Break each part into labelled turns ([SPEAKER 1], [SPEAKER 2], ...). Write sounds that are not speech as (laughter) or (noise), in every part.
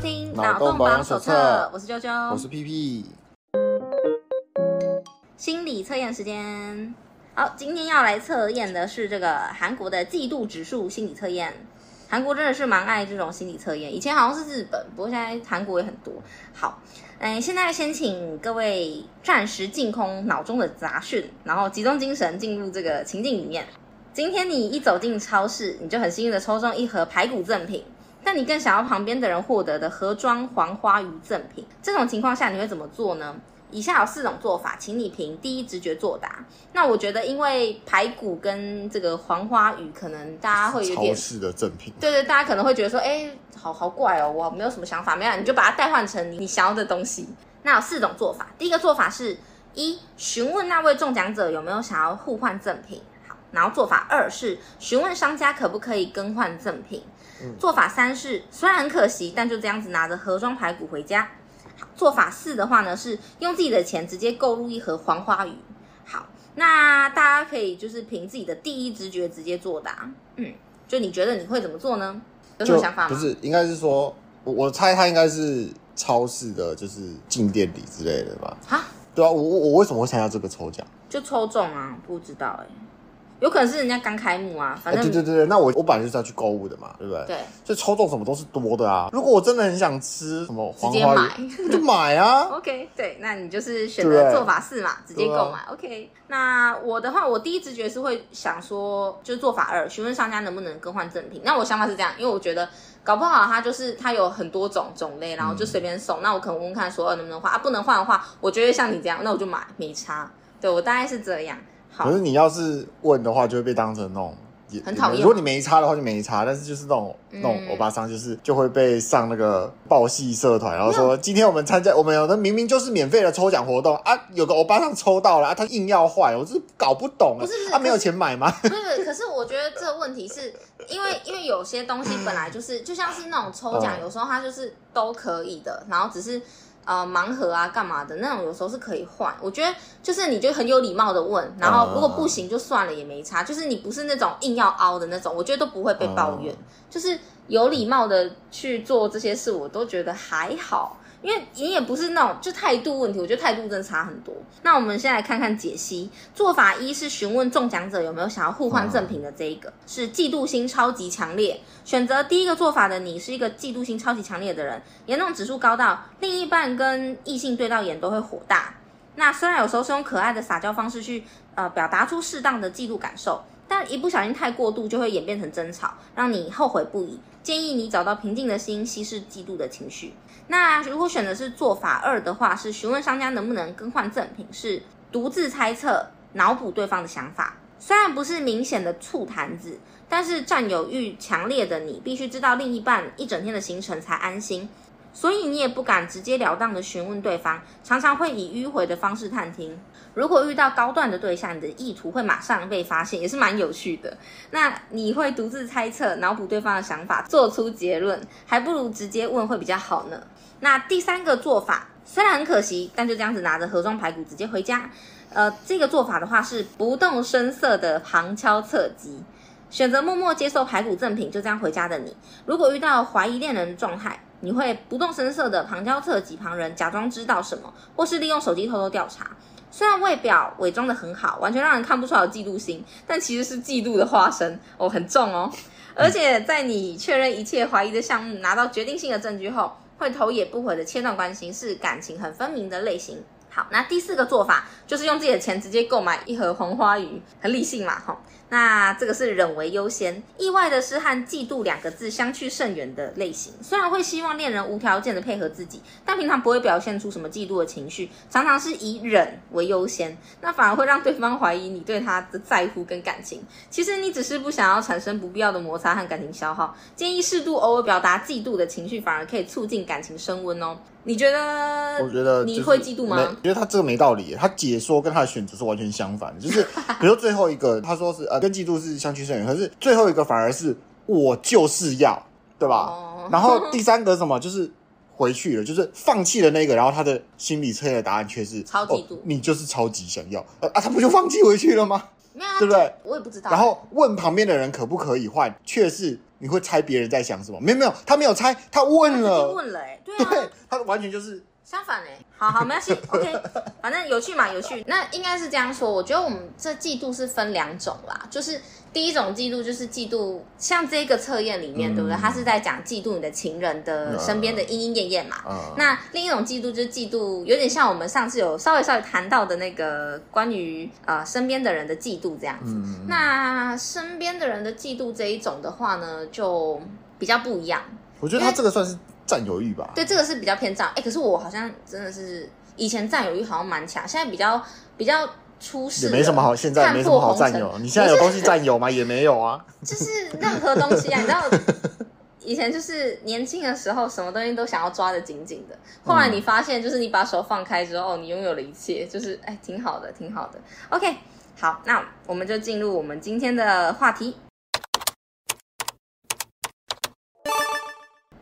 [SPEAKER 1] 听脑洞保养手册，我是啾啾，
[SPEAKER 2] 我是屁屁。
[SPEAKER 1] 心理测验时间，好，今天要来测验的是这个韩国的嫉妒指数心理测验。韩国真的是蛮爱这种心理测验，以前好像是日本，不过现在韩国也很多。好，嗯，现在先请各位暂时净空脑中的杂讯，然后集中精神进入这个情境里面。今天你一走进超市，你就很幸运的抽中一盒排骨赠品。但你更想要旁边的人获得的盒装黄花鱼赠品，这种情况下你会怎么做呢？以下有四种做法，请你凭第一直觉作答。那我觉得，因为排骨跟这个黄花鱼，可能大家会有点
[SPEAKER 2] 超市的赠品，
[SPEAKER 1] 对对，大家可能会觉得说，哎，好好怪哦，我没有什么想法，没有，你就把它代换成你想要的东西。那有四种做法，第一个做法是一询问那位中奖者有没有想要互换赠品，好，然后做法二是询问商家可不可以更换赠品。做法三是虽然很可惜，但就这样子拿着盒装排骨回家。做法四的话呢，是用自己的钱直接购入一盒黄花鱼。好，那大家可以就是凭自己的第一直觉直接作答。嗯，就你觉得你会怎么做呢？有什么想法吗？
[SPEAKER 2] 不是，应该是说，我我猜他应该是超市的，就是进店礼之类的吧？哈，对啊，我我我为什么会参加这个抽奖？
[SPEAKER 1] 就抽中啊？不知道哎、欸。有可能是人家刚开幕啊，反正、欸、
[SPEAKER 2] 对对对，那我我本来就是要去购物的嘛，对不对？
[SPEAKER 1] 对，
[SPEAKER 2] 所以抽中什么都是多的啊。如果我真的很想吃什么黄花鱼，直接买就买啊。(laughs)
[SPEAKER 1] OK，对，那你就是选择做法四嘛，直接购买。
[SPEAKER 2] 啊、
[SPEAKER 1] OK，那我的话，我第一直觉是会想说，就是做法二，询问商家能不能更换赠品。那我想法是这样，因为我觉得搞不好它就是它有很多种种类，然后就随便送。嗯、那我可能问问看说能不能换啊，不能换的话，我觉得像你这样，那我就买，没差。对，我大概是这样。
[SPEAKER 2] 可是你要是问的话，就会被当成那种
[SPEAKER 1] 很讨厌。
[SPEAKER 2] 如果你没差的话，就没差。但是就是那种、嗯、那种欧巴桑，就是就会被上那个报系社团，然后说今天我们参加，我们有的明明就是免费的抽奖活动啊，有个欧巴桑抽到了啊，他硬要换，我就是搞不懂了。不是，他、啊、没有钱买吗？
[SPEAKER 1] 不是，可是我觉得这个问题是因为因为有些东西本来就是就像是那种抽奖，有时候它就是都可以的，然后只是。呃，盲盒啊，干嘛的那种，有时候是可以换。我觉得就是你就很有礼貌的问，然后如果不行就算了，也没差。就是你不是那种硬要凹的那种，我觉得都不会被抱怨。就是有礼貌的去做这些事，我都觉得还好。因为你也不是那种就态度问题，我觉得态度真的差很多。那我们先来看看解析。做法一是询问中奖者有没有想要互换赠品的这一个，是嫉妒心超级强烈。选择第一个做法的你是一个嫉妒心超级强烈的人，严重指数高到另一半跟异性对到眼都会火大。那虽然有时候是用可爱的撒娇方式去呃表达出适当的嫉妒感受，但一不小心太过度就会演变成争吵，让你后悔不已。建议你找到平静的心，稀释嫉妒的情绪。那如果选的是做法二的话，是询问商家能不能更换赠品，是独自猜测、脑补对方的想法。虽然不是明显的醋坛子，但是占有欲强烈的你，必须知道另一半一整天的行程才安心，所以你也不敢直截了当的询问对方，常常会以迂回的方式探听。如果遇到高段的对象，你的意图会马上被发现，也是蛮有趣的。那你会独自猜测、脑补对方的想法，做出结论，还不如直接问会比较好呢。那第三个做法虽然很可惜，但就这样子拿着盒装排骨直接回家。呃，这个做法的话是不动声色的旁敲侧击，选择默默接受排骨赠品，就这样回家的你，如果遇到怀疑恋人的状态，你会不动声色的旁敲侧击旁人，假装知道什么，或是利用手机偷偷调查。虽然外表伪装得很好，完全让人看不出来有嫉妒心，但其实是嫉妒的化身哦，很重哦。而且在你确认一切怀疑的项目，拿到决定性的证据后，会头也不回的切断关系，是感情很分明的类型。好，那第四个做法就是用自己的钱直接购买一盒黄花鱼，很理性嘛，哈。那这个是忍为优先，意外的是和嫉妒两个字相去甚远的类型。虽然会希望恋人无条件的配合自己，但平常不会表现出什么嫉妒的情绪，常常是以忍为优先，那反而会让对方怀疑你对他的在乎跟感情。其实你只是不想要产生不必要的摩擦和感情消耗。建议适度偶尔表达嫉妒的情绪，反而可以促进感情升温哦。你觉得？
[SPEAKER 2] 我觉得
[SPEAKER 1] 你会嫉妒吗？
[SPEAKER 2] 我觉得他这个没道理，他解说跟他的选择是完全相反的。就是 (laughs) 比如说最后一个，他说是呃跟嫉妒是相去甚远，可是最后一个反而是我就是要，对吧？哦、(laughs) 然后第三个什么就是回去了，就是放弃了那个，然后他的心理测验的答案却是
[SPEAKER 1] 超嫉妒、哦，
[SPEAKER 2] 你就是超级想要啊啊！他不就放弃回去了吗？
[SPEAKER 1] 没有啊，
[SPEAKER 2] 对不对？
[SPEAKER 1] 我也不知道。
[SPEAKER 2] 然后问旁边的人可不可以换，却是你会猜别人在想什么？没有没有，他没有猜，他问了，
[SPEAKER 1] 问了、欸，哎，对啊，(laughs) 对
[SPEAKER 2] 他完全就是。
[SPEAKER 1] 相反呢，好好没关系，(laughs) OK，反正有趣嘛，有趣。那应该是这样说，我觉得我们这嫉妒是分两种啦，就是第一种嫉妒就是嫉妒，像这个测验里面，嗯、对不对？他是在讲嫉妒你的情人的身边的莺莺燕燕嘛。嗯、那另一种嫉妒就是嫉妒，有点像我们上次有稍微稍微谈到的那个关于呃身边的人的嫉妒这样子。嗯、那身边的人的嫉妒这一种的话呢，就比较不一样。
[SPEAKER 2] 我觉得他这个算是。占有欲吧，
[SPEAKER 1] 对，这个是比较偏占。哎，可是我好像真的是以前占有欲好像蛮强，现在比较比较出事，
[SPEAKER 2] 也没什么好，现在没什么好占有。你现在有东西占有吗？也没有啊，
[SPEAKER 1] 就是任何东西啊，你知道，(laughs) 以前就是年轻的时候，什么东西都想要抓得紧紧的。后来你发现，就是你把手放开之后，你拥有了一切，就是哎，挺好的，挺好的。OK，好，那我们就进入我们今天的话题。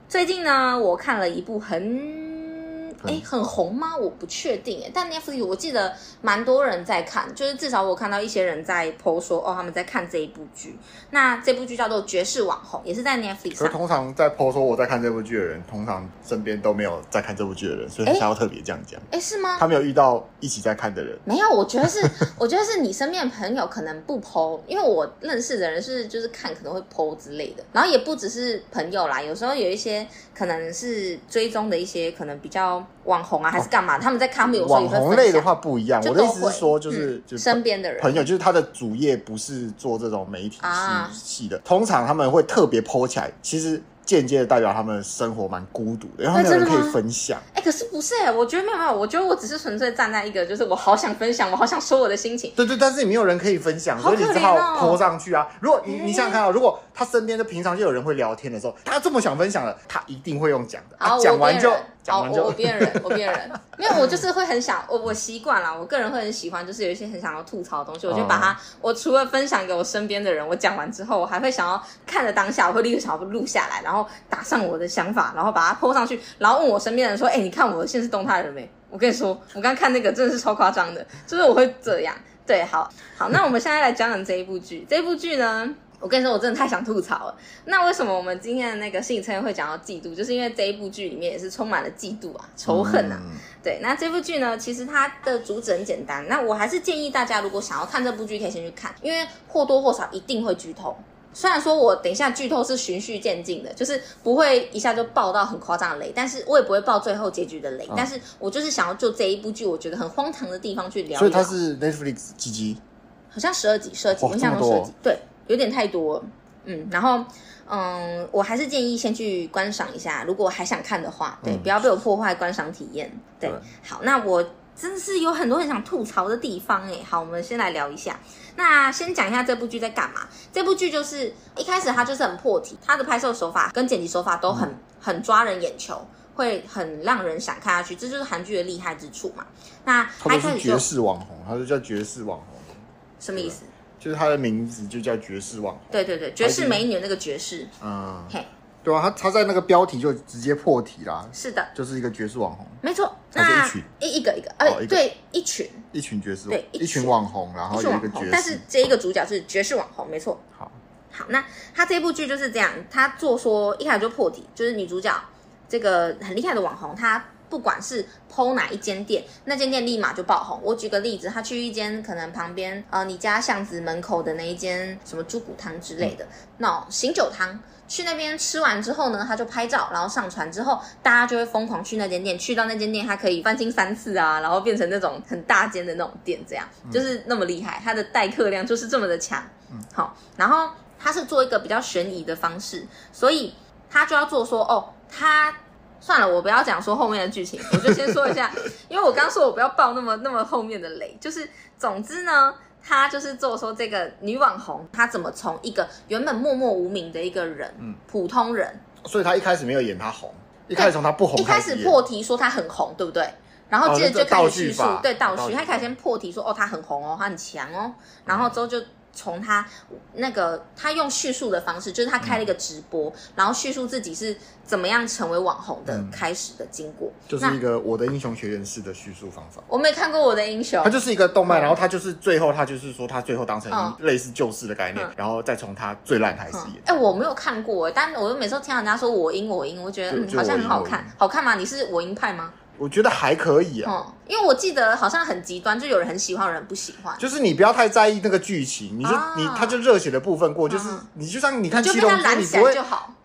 [SPEAKER 1] 最近呢，我看了一部很。哎，很红吗？我不确定哎，但 Netflix 我记得蛮多人在看，就是至少我看到一些人在 po 说哦，他们在看这一部剧。那这部剧叫做《绝世网红》，也是在 Netflix 上。
[SPEAKER 2] 通常在 po 说我在看这部剧的人，通常身边都没有在看这部剧的人，所以想要特别这样讲。
[SPEAKER 1] 哎，是吗？
[SPEAKER 2] 他没有遇到一起在看的人。
[SPEAKER 1] 没有，我觉得是，我觉得是你身边的朋友可能不 po，因为我认识的人是就是看可能会 po 之类的，然后也不只是朋友啦，有时候有一些可能是追踪的一些可能比较。网红啊，还是干嘛？他们在看，他们有时候也会
[SPEAKER 2] 网红类的话不一样。我的意思是说，就是就
[SPEAKER 1] 身边的人
[SPEAKER 2] 朋友，就是他的主业不是做这种媒体系的，通常他们会特别 po 起来。其实。间接的代表他们的生活蛮孤独的，然后没有人可以分享。
[SPEAKER 1] 哎、欸，可是不是哎、欸，我觉得没有没有，我觉得我只是纯粹站在一个，就是我好想分享，我好想说我的心情。
[SPEAKER 2] 对对，但是你没有人可以分享，所以你只好 po 上去啊。如果你你想想看啊，如果他身边的平常就有人会聊天的时候，他这么想分享的，他一定会用讲的。啊，讲完就讲完就
[SPEAKER 1] 我变人，(laughs) 我变人。没有，我就是会很想，我我习惯了，我个人会很喜欢，就是有一些很想要吐槽的东西，我就把它，我除了分享给我身边的人，我讲完之后，我还会想要看着当下，我会立刻想要录下来，然后打上我的想法，然后把它 po 上去，然后问我身边的人说：“哎、欸，你看我的限时动态了没？”我跟你说，我刚看那个真的是超夸张的，就是我会这样。对，好好，那我们现在来讲讲这一部剧。这一部剧呢，我跟你说，我真的太想吐槽了。那为什么我们今天的那个心理测验会讲到嫉妒？就是因为这一部剧里面也是充满了嫉妒啊、仇恨啊。对，那这部剧呢，其实它的主旨很简单。那我还是建议大家，如果想要看这部剧，可以先去看，因为或多或少一定会剧透。虽然说我等一下剧透是循序渐进的，就是不会一下就爆到很夸张的雷，但是我也不会爆最后结局的雷。嗯、但是我就是想要就这一部剧，我觉得很荒唐的地方去聊聊。
[SPEAKER 2] 所以它是 Netflix 几集？
[SPEAKER 1] 好像十二集，十二集，我印象中十二集，对，有点太多。嗯，然后嗯，我还是建议先去观赏一下，如果还想看的话，对，嗯、不要被我破坏观赏体验。对，对好，那我。真的是有很多很想吐槽的地方哎。好，我们先来聊一下。那先讲一下这部剧在干嘛。这部剧就是一开始它就是很破题，它的拍摄手法跟剪辑手法都很很抓人眼球，会很让人想看下去。这就是韩剧的厉害之处嘛。那他开
[SPEAKER 2] 始绝世网红，他就叫绝世网红。
[SPEAKER 1] 什么意思？
[SPEAKER 2] 就是她的名字就叫爵士网红。
[SPEAKER 1] 对对对，爵士美女那个爵士。嗯。嘿。
[SPEAKER 2] 对啊，她她在那个标题就直接破题啦。
[SPEAKER 1] 是的，
[SPEAKER 2] 就是一个爵士网红。
[SPEAKER 1] 没错，
[SPEAKER 2] 那一群
[SPEAKER 1] 一一个一个，呃，对，一群
[SPEAKER 2] 一群绝世，对，一群网红，然后有一个爵士。
[SPEAKER 1] 但是这一个主角是爵士网红，没错。
[SPEAKER 2] 好，
[SPEAKER 1] 好，那他这部剧就是这样，他做说一开始就破题，就是女主角这个很厉害的网红，她不管是 PO 哪一间店，那间店立马就爆红。我举个例子，他去一间可能旁边呃你家巷子门口的那一间什么猪骨汤之类的，那种醒酒汤。去那边吃完之后呢，他就拍照，然后上传之后，大家就会疯狂去那间店。去到那间店，他可以翻新三次啊，然后变成那种很大间的那种店，这样、嗯、就是那么厉害。他的待客量就是这么的强。嗯，好，然后他是做一个比较悬疑的方式，所以他就要做说，哦，他算了，我不要讲说后面的剧情，我就先说一下，(laughs) 因为我刚说我不要爆那么那么后面的雷，就是总之呢。他就是做说这个女网红，她怎么从一个原本默默无名的一个人，嗯，普通人，
[SPEAKER 2] 所以她一开始没有演她红，一开始从她不红，
[SPEAKER 1] 一开始破题说她很红，对不对？然后接着就开始叙述，哦、对倒叙，他开始先破题说哦，她很红哦，她很强哦，然后之后就从他那个他用叙述的方式，就是他开了一个直播，嗯、然后叙述自己是怎么样成为网红的开始的经过，
[SPEAKER 2] 嗯、就是一个我的英雄学院式的叙述方法。
[SPEAKER 1] 我没看过我的英雄，
[SPEAKER 2] 他就是一个动漫，嗯、然后他就是最后他就是说他最后当成类似救世的概念，嗯、然后再从他最烂开始演。
[SPEAKER 1] 哎、我没有看过，但我又每次都听人家说我英我英，我觉得嗯好像很好看，好看吗？你是我英派吗？
[SPEAKER 2] 我觉得还可以啊，
[SPEAKER 1] 嗯，因为我记得好像很极端，就有人很喜欢，有人不喜欢。
[SPEAKER 2] 就是你不要太在意那个剧情，你就、啊、你他就热血的部分过，就是你就像你看七龙珠，你不会，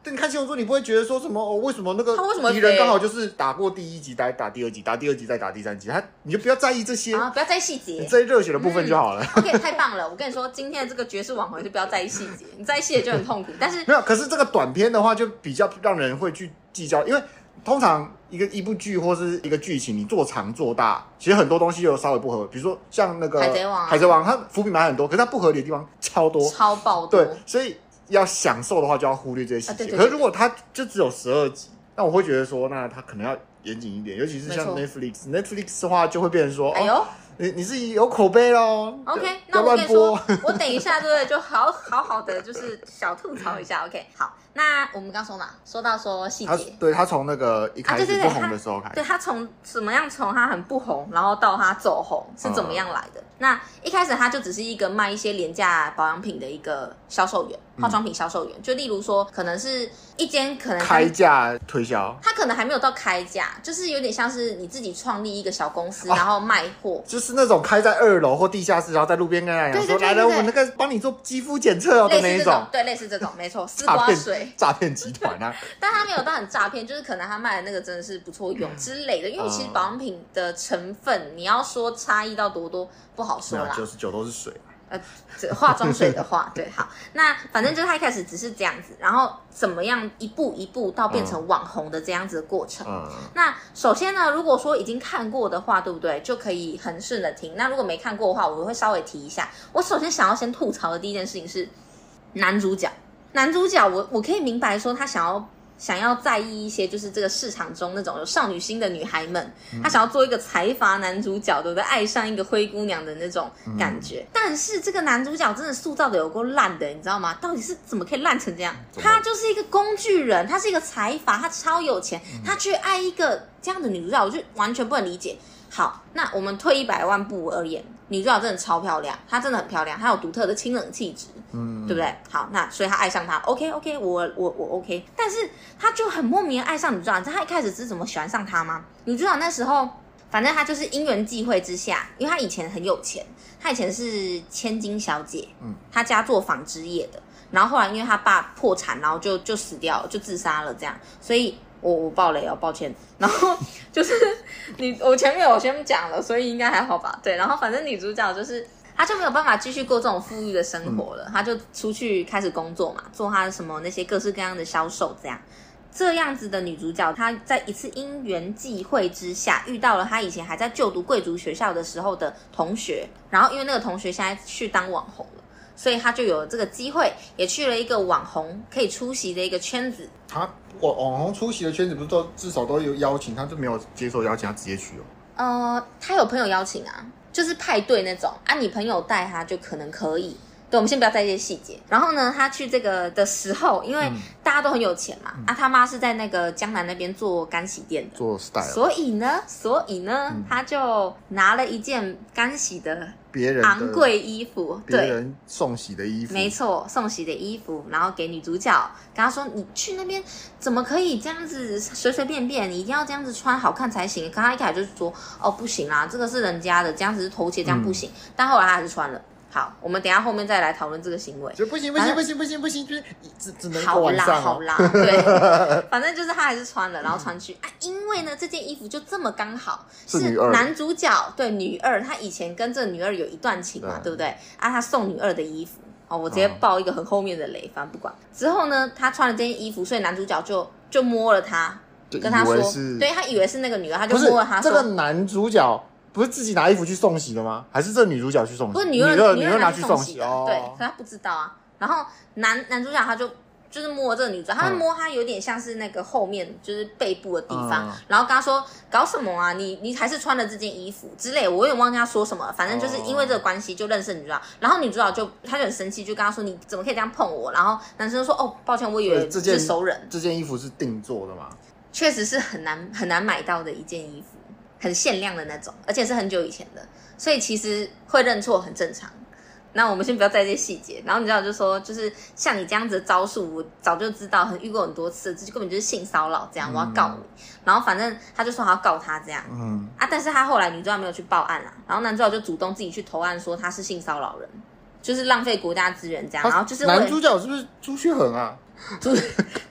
[SPEAKER 2] 对，你看七龙珠，你不会觉得说什么哦，为什么那个敌人刚好就是打过第一集，再打第二集，打第二集再打第三集，他你就不要在意这些，
[SPEAKER 1] 啊，不要在意细节，
[SPEAKER 2] 你在意热血的部分就好了。
[SPEAKER 1] 嗯、OK，太棒了，我跟你说，今天的这个绝世网红就不要在意细节，你在意细节就很痛苦。但是
[SPEAKER 2] 没有，可是这个短片的话就比较让人会去计较，因为。通常一个一部剧或是一个剧情，你做长做大，其实很多东西又稍微不合。比如说像那个海贼王，海贼王它伏笔埋很多，可是它不合理的地方超多，
[SPEAKER 1] 超爆多。
[SPEAKER 2] 对，所以要享受的话，就要忽略这些细节。可是如果它就只有十二集，那我会觉得说，那它可能要严谨一点，尤其是像 Netflix，Netflix 的话就会变成说，哎呦。你你是有口碑喽
[SPEAKER 1] OK，那我跟你说，我等一下对不对？就好好好的就是小吐槽一下，OK。好，那我们刚说嘛，说到说细节，
[SPEAKER 2] 对他从那个一开始不红的时候开始，
[SPEAKER 1] 对他从怎么样从他很不红，然后到他走红是怎么样来的？嗯、那一开始他就只是一个卖一些廉价保养品的一个销售员。化妆品销售员，就例如说，可能是一间可能
[SPEAKER 2] 开价推销，
[SPEAKER 1] 他可能还没有到开价，就是有点像是你自己创立一个小公司，然后卖货，
[SPEAKER 2] 就是那种开在二楼或地下室，然后在路边跟人家说，来来，我那个帮你做肌肤检测哦的那一种，
[SPEAKER 1] 对，类似这种，没错，(laughs) 丝瓜水
[SPEAKER 2] 诈骗集团啊，(laughs)
[SPEAKER 1] 但他没有到很诈骗，就是可能他卖的那个真的是不错用之类的，因为其实保养品的成分，你要说差异到多多不好说啦，
[SPEAKER 2] 九十九都是水。
[SPEAKER 1] 呃，这 (laughs) 化妆水的话，对，好，那反正就是他一开始只是这样子，然后怎么样一步一步到变成网红的这样子的过程。嗯，那首先呢，如果说已经看过的话，对不对？就可以很顺的听。那如果没看过的话，我会稍微提一下。我首先想要先吐槽的第一件事情是男主角，男主角我，我我可以明白说他想要。想要在意一些，就是这个市场中那种有少女心的女孩们，他想要做一个财阀男主角，对不对？爱上一个灰姑娘的那种感觉。但是这个男主角真的塑造的有够烂的，你知道吗？到底是怎么可以烂成这样？他就是一个工具人，他是一个财阀，他超有钱，他去爱一个这样的女主角，我就完全不能理解。好，那我们退一百万步而言，女主角真的超漂亮，她真的很漂亮，她有独特的清冷气质，嗯，对不对？好，那所以她爱上他，OK OK，我我我 OK，但是她就很莫名爱上女主角，你知道她一开始是怎么喜欢上她吗？女主角那时候，反正她就是因缘际会之下，因为她以前很有钱，她以前是千金小姐，嗯，她家做纺织业的，然后后来因为她爸破产，然后就就死掉了，就自杀了，这样，所以。我我爆雷哦，抱歉。然后就是你，我前面我先讲了，所以应该还好吧？对。然后反正女主角就是，她就没有办法继续过这种富裕的生活了，她就出去开始工作嘛，做她的什么那些各式各样的销售，这样。这样子的女主角，她在一次因缘际会之下，遇到了她以前还在就读贵族学校的时候的同学，然后因为那个同学现在去当网红了。所以他就有这个机会，也去了一个网红可以出席的一个圈子。
[SPEAKER 2] 他网网红出席的圈子不是都至少都有邀请，他就没有接受邀请，他直接去哦。
[SPEAKER 1] 呃，他有朋友邀请啊，就是派对那种啊，你朋友带他就可能可以。对，我们先不要在意这些细节。然后呢，他去这个的时候，因为大家都很有钱嘛，嗯、啊，他妈是在那个江南那边做干洗店的，
[SPEAKER 2] 做 style。
[SPEAKER 1] 所以呢，所以呢，嗯、他就拿了一件干洗的别人昂贵衣服，
[SPEAKER 2] 别人送洗的衣服，
[SPEAKER 1] 没错，送洗的衣服，然后给女主角，跟她说：“你去那边怎么可以这样子随随便便？你一定要这样子穿好看才行。”刚她一开始就是说：“哦，不行啦，这个是人家的，这样子是偷窃，这样不行。嗯”但后来她还是穿了。好，我们等一下后面再来讨论这个行为。
[SPEAKER 2] 就不行不行不行不行不行，就是只只能好啦
[SPEAKER 1] 好啦，对，(laughs) 反正就是他还是穿了，然后穿去啊，因为呢这件衣服就这么刚好是男主角对女二，他以前跟这个女二有一段情嘛，对不对？啊，他送女二的衣服哦，我直接爆一个很后面的雷，反正不管。之后呢，他穿了这件衣服，所以男主角就就摸了他，跟他说，对他以为是那个女二，他就摸了他。
[SPEAKER 2] 这个男主角。不是自己拿衣服去送洗的吗？还是这女主角去送洗？
[SPEAKER 1] 不是女二，女二拿去送洗的。对，可他不知道啊。然后男男主角他就就是摸这个女主角，他摸她有点像是那个后面就是背部的地方，
[SPEAKER 2] 嗯、
[SPEAKER 1] 然后跟她说搞什么啊？你你还是穿了这件衣服之类，我有点忘记他说什么，反正就是因为这个关系就认识女主角，然后女主角就她就很生气，就跟她说你怎么可以这样碰我？然后男生说哦抱歉，我以为是熟人。
[SPEAKER 2] 这件衣服是定做的吗？
[SPEAKER 1] 确实是很难很难买到的一件衣服，很限量的那种，而且是很久以前的，所以其实会认错很正常。那我们先不要在这些细节，然后你知道就说，就是像你这样子的招数，我早就知道，很遇过很多次，这就根本就是性骚扰，这样我要告你。嗯、然后反正他就说他要告他这样，嗯啊，但是他后来女主角没有去报案啊，然后男主角就主动自己去投案说他是性骚扰人，就是浪费国家资源这样。然后就是
[SPEAKER 2] 男主角是不是朱旭恒啊？
[SPEAKER 1] 朱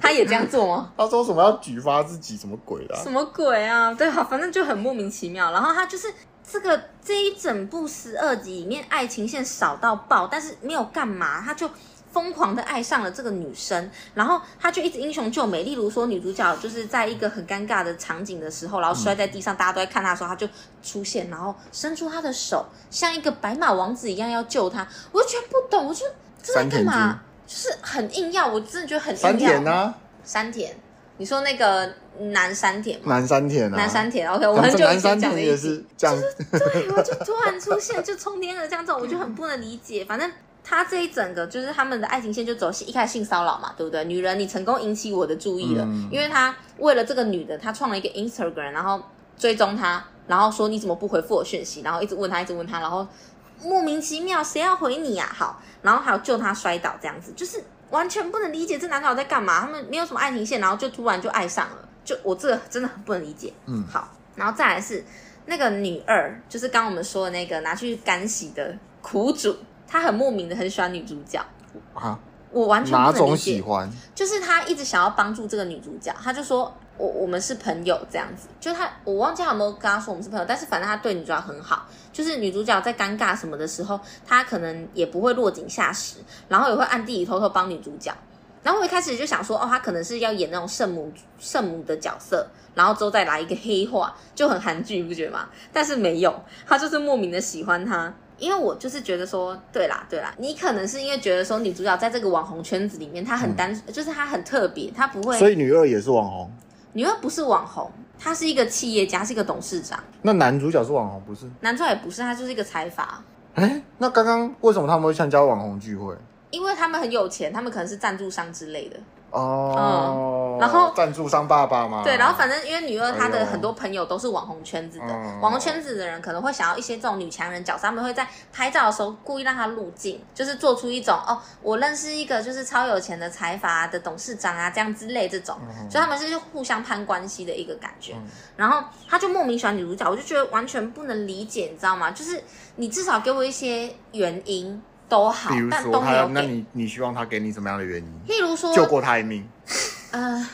[SPEAKER 1] 他也这样做吗？(laughs)
[SPEAKER 2] 他说什么要举发自己什么鬼的、啊？
[SPEAKER 1] 什么鬼啊？对，啊，反正就很莫名其妙。然后他就是。这个这一整部十二集里面，爱情线少到爆，但是没有干嘛，他就疯狂的爱上了这个女生，然后他就一直英雄救美。例如说，女主角就是在一个很尴尬的场景的时候，然后摔在地上，大家都在看他的时候，他就出现，然后伸出他的手，像一个白马王子一样要救她。我就觉得不懂，我就这在干嘛？就是很硬要，我真的觉得很硬要。
[SPEAKER 2] 山田啊，
[SPEAKER 1] 山田，你说那个。南山田，
[SPEAKER 2] 南山田啊，
[SPEAKER 1] 南山田，OK，我很久以前讲的
[SPEAKER 2] 也是这样，
[SPEAKER 1] 就是对，我就突然出现，就冲天了这样子，我就很不能理解。反正他这一整个就是他们的爱情线就走一开始性骚扰嘛，对不对？女人，你成功引起我的注意了，嗯、因为他为了这个女的，他创了一个 Instagram，然后追踪她，然后说你怎么不回复我讯息，然后一直问他，一直问他，然后莫名其妙，谁要回你啊？好，然后还有救他摔倒这样子，就是完全不能理解这男的在干嘛。他们没有什么爱情线，然后就突然就爱上了。就我这个真的很不能理解，嗯，好，然后再来是那个女二，就是刚刚我们说的那个拿去干洗的苦主，她很莫名的很喜欢女主角啊，我完全不能理解？就是他一直想要帮助这个女主角，他就说我我们是朋友这样子，就他我忘记他有没有跟他说我们是朋友，但是反正他对女主角很好，就是女主角在尴尬什么的时候，他可能也不会落井下石，然后也会暗地里偷偷帮女主角。然后我一开始就想说，哦，他可能是要演那种圣母圣母的角色，然后之后再来一个黑化，就很韩剧，你不觉得吗？但是没有，他就是莫名的喜欢他，因为我就是觉得说，对啦对啦，你可能是因为觉得说女主角在这个网红圈子里面，她很单，嗯、就是她很特别，她不会。
[SPEAKER 2] 所以女二也是网红。
[SPEAKER 1] 女二不是网红，她是一个企业家，是一个董事长。
[SPEAKER 2] 那男主角是网红不是？
[SPEAKER 1] 男主角也不是，他就是一个财阀。
[SPEAKER 2] 哎，那刚刚为什么他们会参加网红聚会？
[SPEAKER 1] 因为他们很有钱，他们可能是赞助商之类的
[SPEAKER 2] 哦。嗯，然后赞助商爸爸嘛。
[SPEAKER 1] 对，然后反正因为女二她的很多朋友都是网红圈子的，哎、网红圈子的人可能会想要一些这种女强人角色，他们会在拍照的时候故意让她入镜，就是做出一种哦，我认识一个就是超有钱的财阀的董事长啊，这样之类这种，嗯、所以他们是互相攀关系的一个感觉。嗯、然后他就莫名喜欢女主角，我就觉得完全不能理解，你知道吗？就是你至少给我一些原因。都好，比如说但都没有。
[SPEAKER 2] 那你你希望他给你什么样的原因？
[SPEAKER 1] 例如说
[SPEAKER 2] 救过他一命。
[SPEAKER 1] 呃，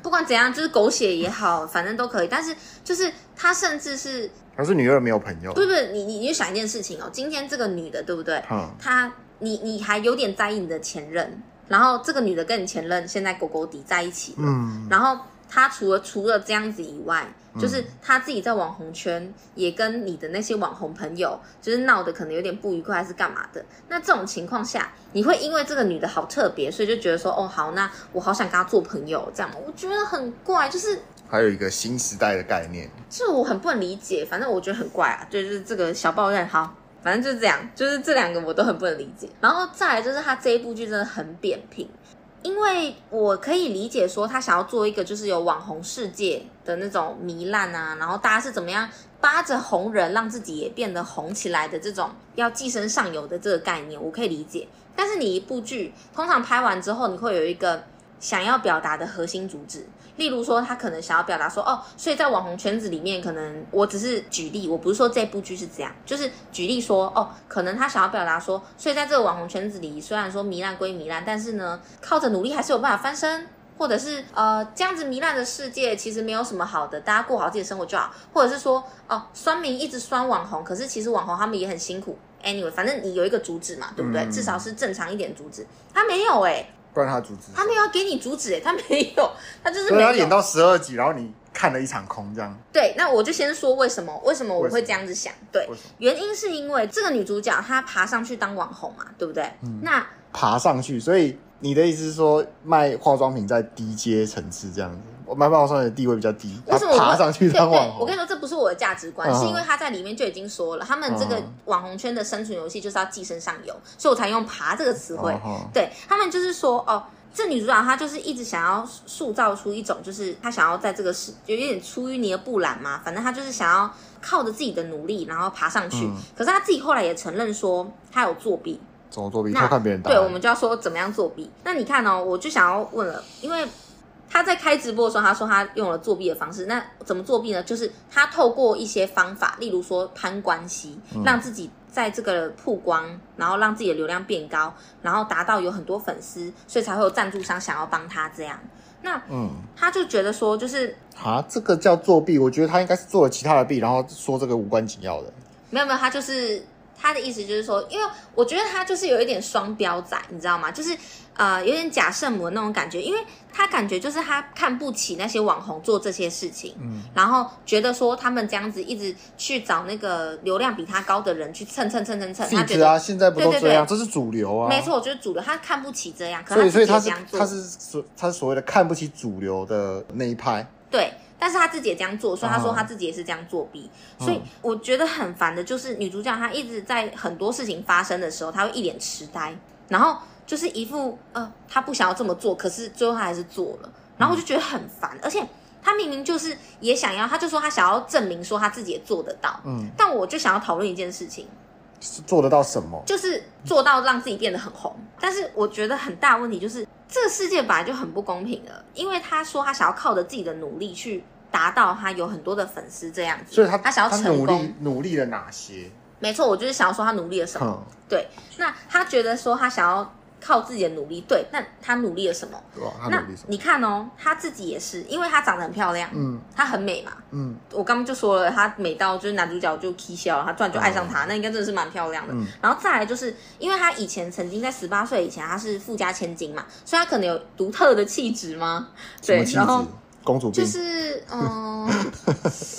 [SPEAKER 1] 不管怎样，就是狗血也好，(laughs) 反正都可以。但是就是他甚至是，
[SPEAKER 2] 可是女二没有朋友。
[SPEAKER 1] 不是不是，你你你就想一件事情哦，今天这个女的对不对？嗯。她你你还有点在意你的前任，然后这个女的跟你前任现在狗狗底在一起，嗯，然后。他除了除了这样子以外，就是他自己在网红圈也跟你的那些网红朋友，就是闹得可能有点不愉快，还是干嘛的？那这种情况下，你会因为这个女的好特别，所以就觉得说，哦，好，那我好想跟她做朋友，这样我觉得很怪，就是
[SPEAKER 2] 还有一个新时代的概念，
[SPEAKER 1] 就我很不能理解，反正我觉得很怪啊，就是这个小抱怨，好，反正就是这样，就是这两个我都很不能理解。然后再来就是他这一部剧真的很扁平。因为我可以理解说，他想要做一个就是有网红世界的那种糜烂啊，然后大家是怎么样扒着红人让自己也变得红起来的这种要寄生上游的这个概念，我可以理解。但是你一部剧通常拍完之后，你会有一个想要表达的核心主旨。例如说，他可能想要表达说，哦，所以在网红圈子里面，可能我只是举例，我不是说这部剧是这样，就是举例说，哦，可能他想要表达说，所以在这个网红圈子里，虽然说糜烂归糜烂，但是呢，靠着努力还是有办法翻身，或者是呃，这样子糜烂的世界其实没有什么好的，大家过好自己的生活就好，或者是说，哦，酸民一直酸网红，可是其实网红他们也很辛苦，anyway，反正你有一个主旨嘛，对不对？嗯、至少是正常一点主旨，他没有哎、欸。
[SPEAKER 2] 不然他阻止，
[SPEAKER 1] 他没有要给你阻止，哎，他没有，他就是没有。
[SPEAKER 2] 他演到十二集，然后你看了一场空这样。
[SPEAKER 1] 对，那我就先说为什么？为什么我会这样子想？对，原因是因为这个女主角她爬上去当网红嘛，对不对？嗯。那
[SPEAKER 2] 爬上去，所以你的意思是说卖化妆品在低阶层次这样子？我卖化妆品的地位比较低，为什么爬上去当网红？
[SPEAKER 1] 我跟你说，这不是我的价值观，嗯，是因为他在里面就已经说了，他们这个网红圈的生存游戏就是要寄生上游，所以我才用“爬”这个词汇。嗯。对，他们就是说哦。这女主角她就是一直想要塑造出一种，就是她想要在这个世有一点出淤泥而不染嘛，反正她就是想要靠着自己的努力，然后爬上去。嗯、可是她自己后来也承认说她有作弊。
[SPEAKER 2] 怎么作弊？她看别人打。
[SPEAKER 1] 对，我们就要说怎么样作弊。那你看哦，我就想要问了，因为她在开直播的时候，他说他用了作弊的方式。那怎么作弊呢？就是他透过一些方法，例如说攀关系，让自己。在这个曝光，然后让自己的流量变高，然后达到有很多粉丝，所以才会有赞助商想要帮他这样。那嗯，他就觉得说，就是
[SPEAKER 2] 啊，这个叫作弊。我觉得他应该是做了其他的弊，然后说这个无关紧要的。
[SPEAKER 1] 没有没有，他就是他的意思就是说，因为我觉得他就是有一点双标仔，你知道吗？就是。呃，有点假圣母的那种感觉，因为他感觉就是他看不起那些网红做这些事情，嗯，然后觉得说他们这样子一直去找那个流量比他高的人去蹭蹭蹭蹭蹭，他觉得
[SPEAKER 2] 啊，现在不都这样，对对对，这是主流啊，
[SPEAKER 1] 没错，我觉得主流，他看不起这样，可
[SPEAKER 2] 所以所以他是他是所他是所谓的看不起主流的那一派，
[SPEAKER 1] 对，但是他自己也这样做，所以他说他自己也是这样作弊，嗯，所以我觉得很烦的就是女主角她一直在很多事情发生的时候，她会一脸痴呆，然后。就是一副呃，她不想要这么做，可是最后她还是做了，然后我就觉得很烦。而且他明明就是也想要，他就说他想要证明说他自己也做得到。嗯，但我就想要讨论一件事情，
[SPEAKER 2] 是做得到什么？
[SPEAKER 1] 就是做到让自己变得很红。但是我觉得很大问题就是这个世界本来就很不公平的，因为他说他想要靠着自己的努力去达到他有很多的粉丝这样子，
[SPEAKER 2] 所以他
[SPEAKER 1] 他想要成功，
[SPEAKER 2] 努力努力了哪些？
[SPEAKER 1] 没错，我就是想要说他努力了什么。嗯、对，那他觉得说他想要。靠自己的努力，对，那他努力了什么？
[SPEAKER 2] 对啊，他努力什么？
[SPEAKER 1] 那你看哦，他自己也是，因为他长得很漂亮，嗯，他很美嘛，嗯，我刚刚就说了，他美到就是男主角就 K 笑了，他突然就爱上他，嗯，那应该真的是蛮漂亮的。嗯，然后再来就是，因为他以前曾经在十八岁以前他是富家千金嘛，所以他可能有独特的气质吗？对，然后
[SPEAKER 2] 公主
[SPEAKER 1] 就是嗯，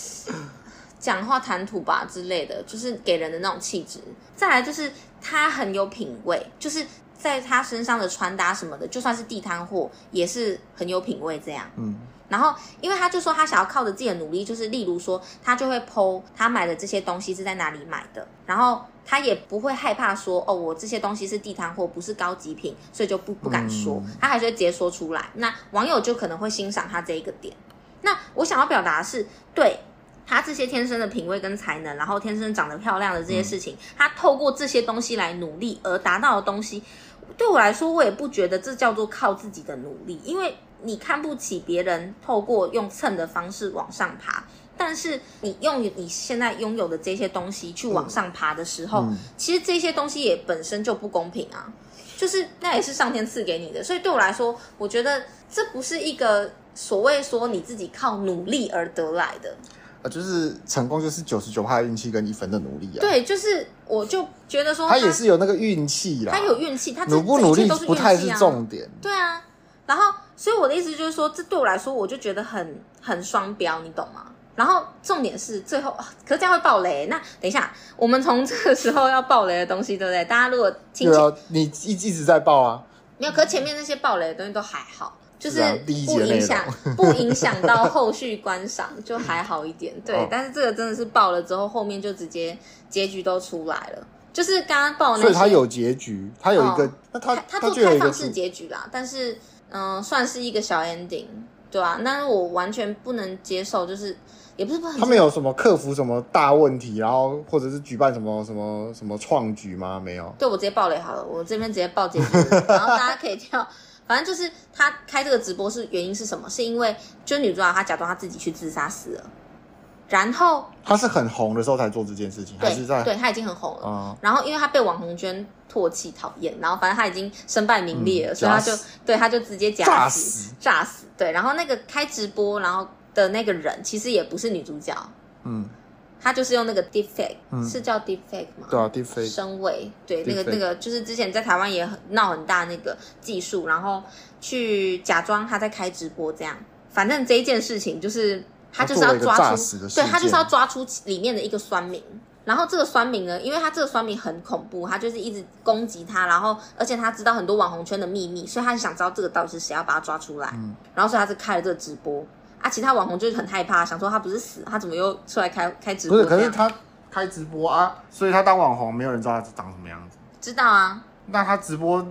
[SPEAKER 1] (laughs) 讲话谈吐吧之类的，就是给人的那种气质。再来就是他很有品味，就是。在他身上的穿搭什么的，就算是地摊货，也是很有品味这样。嗯，然后因为他就说他想要靠着自己的努力，就是例如说他就会 po 他买的这些东西是在哪里买的，然后他也不会害怕说哦，我这些东西是地摊货，不是高级品，所以就不不敢说，他还是会直接说出来。那网友就可能会欣赏他这一个点。那我想要表达的是，对他这些天生的品味跟才能，然后天生长得漂亮的这些事情，他透过这些东西来努力而达到的东西。对我来说，我也不觉得这叫做靠自己的努力，因为你看不起别人透过用蹭的方式往上爬，但是你用你现在拥有的这些东西去往上爬的时候，嗯、其实这些东西也本身就不公平啊，就是那也是上天赐给你的，所以对我来说，我觉得这不是一个所谓说你自己靠努力而得来的。
[SPEAKER 2] 呃，就是成功就是九十九趴的运气跟一分的努力啊。
[SPEAKER 1] 对，就是我就觉得说
[SPEAKER 2] 他，他也是有那个运气啦。
[SPEAKER 1] 他有运气，他
[SPEAKER 2] 努不努力不太是重点。
[SPEAKER 1] 对啊，然后所以我的意思就是说，这对我来说，我就觉得很很双标，你懂吗？然后重点是最后，可是这样会爆雷。那等一下，我们从这个时候要爆雷的东西，对不对？大家如果听
[SPEAKER 2] 对啊，你一一直在爆啊，
[SPEAKER 1] 没有，可前面那些爆雷的东西都还好。就是不影响，不影响到后续观赏，就还好一点。对、哦，但是这个真的是爆了之后，后面就直接结局都出来了。就是刚刚爆那，
[SPEAKER 2] 所以它有结局，它有一个，那、哦、它
[SPEAKER 1] 它做开放式结局啦。但是，嗯、呃，算是一个小 ending，对吧、啊？但是我完全不能接受，就是也不是不能。他
[SPEAKER 2] 们有什么克服什么大问题，然后或者是举办什么什么什么创举吗？没有。
[SPEAKER 1] 对，我直接爆雷好了，我这边直接爆结局，然后大家可以跳。反正就是他开这个直播是原因是什么？是因为就是女主角她假装她自己去自杀死了，然后
[SPEAKER 2] 她是很红的时候才做这件事情，还是在？
[SPEAKER 1] 对，她已经很红了。嗯。然后因为她被网红圈唾弃讨厌，然后反正她已经身败名裂了，嗯、所以她就对她就直接假死，炸死。对，然后那个开直播然后的那个人其实也不是女主角，嗯。他就是用那个 deepfake，嗯，是叫 deepfake 吗？
[SPEAKER 2] 对啊，deepfake
[SPEAKER 1] 声位，对，那个那个就是之前在台湾也很闹很大那个技术，然后去假装他在开直播这样。反正这一件事情就是他就是要抓出，对，他就是要抓出里面的一个酸民。然后这个酸民呢，因为他这个酸民很恐怖，他就是一直攻击他，然后而且他知道很多网红圈的秘密，所以他想知道这个到底是谁，要把他抓出来。嗯，然后所以他是开了这个直播啊，其他网红就是很害怕，想说他不是死，他怎么又出来开开直播？
[SPEAKER 2] 不是，可是他开直播啊，所以他当网红，没有人知道他长什么样子。
[SPEAKER 1] 知道啊，
[SPEAKER 2] 那他直播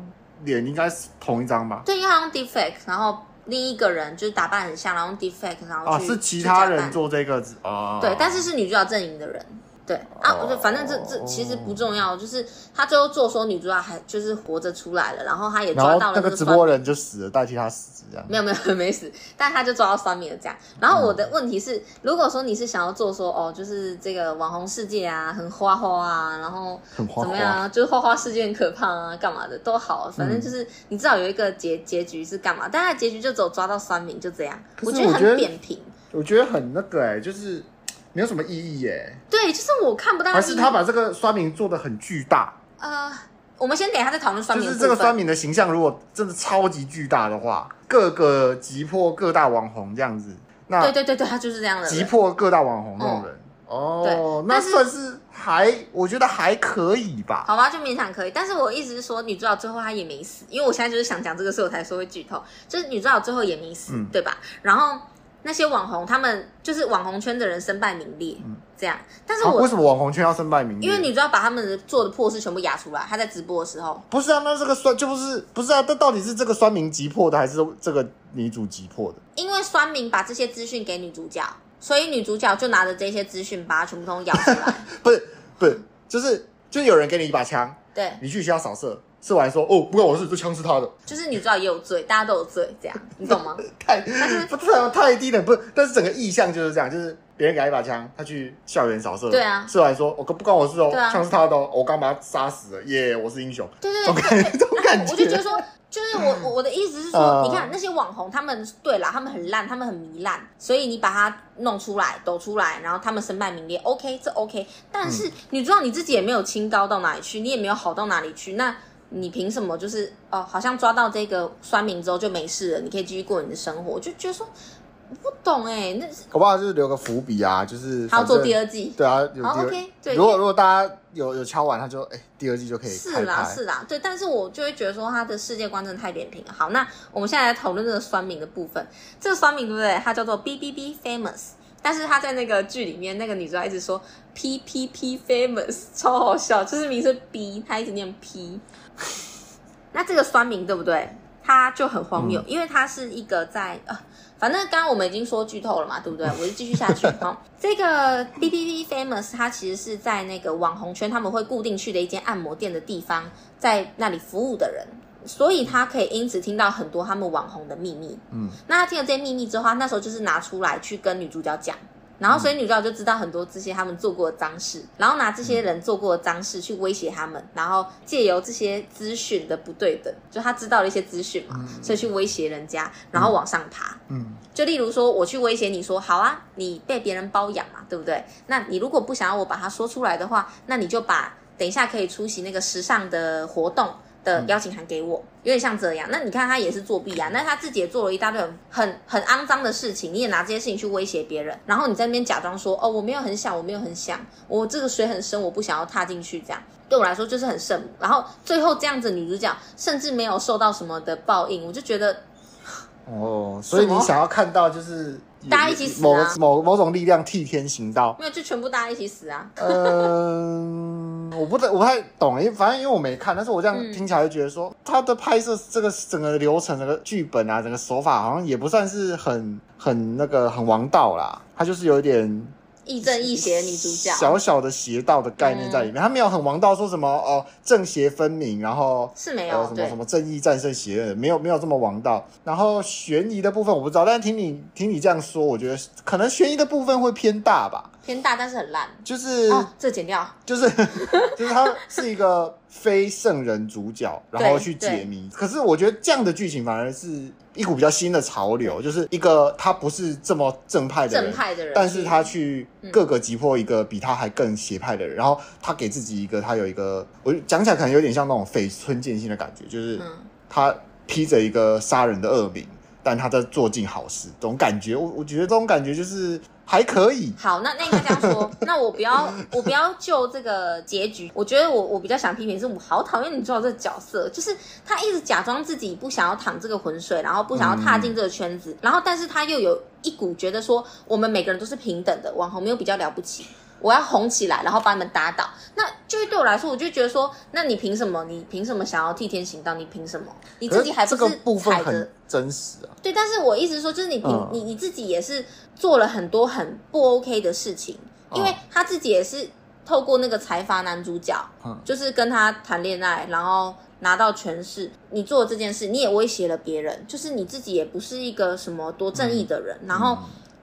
[SPEAKER 2] 脸应该是同一张吧？
[SPEAKER 1] 对，因为他用 deepfake，然后。另一个人就是打扮很像，然后用 deepfake，然后去、
[SPEAKER 2] 啊、是其他人做这个哦，
[SPEAKER 1] 对，但是是女主角阵营的人。对啊，我就反正这这其实不重要，就是他最后做说女主角还就是活着出来了，然后他也抓到了那
[SPEAKER 2] 个直播人就死了，代替他死这样。
[SPEAKER 1] 没有没有 (laughs) 没死，但他就抓到酸民了这样。然后我的问题是，嗯、如果说你是想要做说哦，就是这个网红世界啊，很花花啊，然后怎么样啊，就是花花世界很可怕啊，干嘛的都好，反正就是你至少有一个结结局是干嘛，但他结局就走抓到酸民就这样，我觉得很扁平，
[SPEAKER 2] 我觉得很那个哎、欸，就是。没有什么意义耶。
[SPEAKER 1] 对，就是我看不到。
[SPEAKER 2] 还是他把这个酸民做的很巨大。
[SPEAKER 1] 呃，我们先等一下再讨论酸民。
[SPEAKER 2] 就是这个酸民的形象，如果真的超级巨大的话，各个击破各大网红这样子。那
[SPEAKER 1] 对对对对，他就是这样的。
[SPEAKER 2] 击破各大网红那种人。哦，对，那算是还，我觉得还可以吧。
[SPEAKER 1] 好吧，就勉强可以。但是我一直是说，女主角最后她也没死，因为我现在就是想讲这个，所以我才说会剧透。就是女主角最后也没死，对吧？然后。那些网红，他们就是网红圈的人身败名裂，嗯，这样。但是我、啊、
[SPEAKER 2] 为什么网红圈要身败名裂？
[SPEAKER 1] 因为女主角把他们的做的破事全部压出来，他在直播的时候。
[SPEAKER 2] 不是啊，那这个酸就不是不是啊？这到底是这个酸民急迫的，还是这个女主急迫的？
[SPEAKER 1] 因为酸民把这些资讯给女主角，所以女主角就拿着这些资讯把它全部都咬出来。(laughs)
[SPEAKER 2] 不是不是，就是就有人给你一把枪，
[SPEAKER 1] 对，
[SPEAKER 2] 你去学校扫射。是完说哦，不关我事，这枪是他的。
[SPEAKER 1] 就是你知道也有罪，大家都有罪，这样你懂吗？(laughs)
[SPEAKER 2] 太不是太低了，不是，但是整个意向就是这样，就是别人给他一把枪，他去校园扫射。
[SPEAKER 1] 对啊，
[SPEAKER 2] 是完说我不关我事哦，枪是他的哦，我刚把他杀死了，耶，我是英雄。
[SPEAKER 1] 对对对，这种感觉。我就觉得说，就是我我的意思是说，你看那些网红，他们对啦，他们很烂，他们很糜烂，所以你把他弄出来，抖出来，然后他们身败名裂，OK，这 OK。但是你知道你自己也没有清高到哪里去，你也没有好到哪里去，那。你凭什么就是哦？好像抓到这个酸民之后就没事了，你可以继续过你的生活？就觉得说不懂哎、欸，那
[SPEAKER 2] 搞不好就是留个伏笔啊，就是
[SPEAKER 1] 他要做第二季。
[SPEAKER 2] 对啊，有第二、oh, okay, 对。如果如果大家有有敲完，他就哎、欸，第二季就可以。
[SPEAKER 1] 是啦是啦，对。但是我就会觉得说他的世界观真的太扁平了。好，那我们现在来讨论这个酸民的部分。这个酸民对不对？他叫做 B B B Famous，但是他在那个剧里面，那个女主角一直说 P P P Famous，超好笑，就是名字 B，他一直念 P。那这个酸民对不对？他就很荒谬，嗯、因为他是一个在呃，反正刚刚我们已经说剧透了嘛，对不对？(laughs) 我就继续下去。好，这个 B B B Famous，他其实是在那个网红圈，他们会固定去的一间按摩店的地方，在那里服务的人，所以他可以因此听到很多他们网红的秘密。嗯，那他听了这些秘密之后，他那时候就是拿出来去跟女主角讲。然后，所以女主角就知道很多这些他们做过的脏事，然后拿这些人做过的脏事去威胁他们，然后借由这些资讯的不对等，就他知道了一些资讯嘛，所以去威胁人家，然后往上爬。嗯，就例如说，我去威胁你说，好啊，你被别人包养嘛，对不对？那你如果不想要我把它说出来的话，那你就把等一下可以出席那个时尚的活动的邀请函给我，有点像这样。那你看他也是作弊啊，那他自己也做了一大堆很很很肮脏的事情，你也拿这些事情去威胁别人，然后你在那边假装说哦，我没有很想，我没有很想，我这个水很深，我不想要踏进去，这样对我来说就是很圣母。然后最后这样子女主角甚至没有受到什么的报应，我就觉得
[SPEAKER 2] 哦，所以你想要看到就是。
[SPEAKER 1] 大家一起死
[SPEAKER 2] 啊！某某某种力量替天行道，
[SPEAKER 1] 没有就全部大家一起死啊！
[SPEAKER 2] 嗯，我不太我不太懂，因为反正因为我没看，但是我这样听起来就觉得说，他的拍摄这个整个流程、整个剧本啊、整个手法，好像也不算是很很那个很王道啦，他就是有一点。
[SPEAKER 1] 亦正亦邪的女主角，
[SPEAKER 2] 小小的邪道的概念在里面，他、嗯、没有很王道，说什么哦正邪分明，然后
[SPEAKER 1] 是没有、
[SPEAKER 2] 呃、什么什么正义战胜邪恶，没有没有这么王道。然后悬疑的部分我不知道，但是听你听你这样说，我觉得可能悬疑的部分会偏大吧，
[SPEAKER 1] 偏大，但是很烂，
[SPEAKER 2] 就是、
[SPEAKER 1] 哦、这剪掉，
[SPEAKER 2] 就是就是他是一个非圣人主角，然后去解谜。可是我觉得这样的剧情反而是。一股比较新的潮流，就是一个他不是这么正派的人，正派的人，但是他去各个击破一个比他还更邪派的人，嗯、然后他给自己一个，他有一个，我讲起来可能有点像那种绯村剑心的感觉，就是他披着一个杀人的恶名，但他在做尽好事，这种感觉，我我觉得这种感觉就是还可以。
[SPEAKER 1] 好，那那应该这样说，(laughs) 那我不要我不要就这个结局，我觉得我我比较想批评是，我好讨厌女主角这个角色，就是他一直假装自己不想要淌这个浑水，然后不想要踏进这个圈子，嗯、然后但是他又有一股觉得说我们每个人都是平等的，网红没有比较了不起。我要红起来，然后把你们打倒，那就是对我来说，我就觉得说，那你凭什么？你凭什么想要替天行道？你凭什么？你自己还不是踩着？
[SPEAKER 2] 这个部分很真实啊。
[SPEAKER 1] 对，但是我意思说，就是你凭、嗯、你你自己也是做了很多很不 OK 的事情，因为他自己也是透过那个财阀男主角，嗯、就是跟他谈恋爱，然后拿到权势。你做这件事，你也威胁了别人，就是你自己也不是一个什么多正义的人，嗯、然后。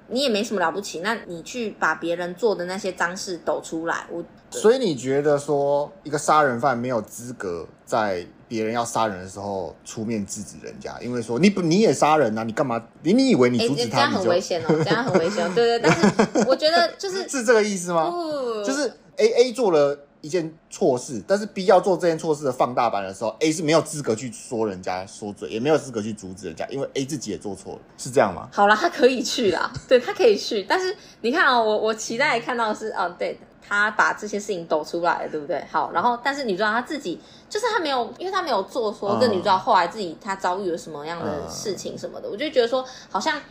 [SPEAKER 1] 嗯你也没什么了不起，那你去把别人做的那些脏事抖出来，我
[SPEAKER 2] 所以你觉得说一个杀人犯没有资格在别人要杀人的时候出面制止人家，因为说你不你也杀人啊，你干嘛？你你以为你阻止他？
[SPEAKER 1] 欸、(laughs) 这样很危险哦，这样很危险。对对，但是我觉得就是 (laughs)
[SPEAKER 2] 是这个意思吗？不就是 A A 做了。一件错事，但是 B 要做这件错事的放大版的时候，A 是没有资格去说人家说嘴，也没有资格去阻止人家，因为 A 自己也做错了，是这样吗？
[SPEAKER 1] 好啦，他可以去啦，(laughs) 对，他可以去，但是你看哦，我我期待看到的是，哦，对，他把这些事情抖出来了，对不对？好，然后但是女主角她自己就是她没有，因为她没有做说跟女主角后来自己她遭遇了什么样的事情什么的，嗯、我就觉得说好像。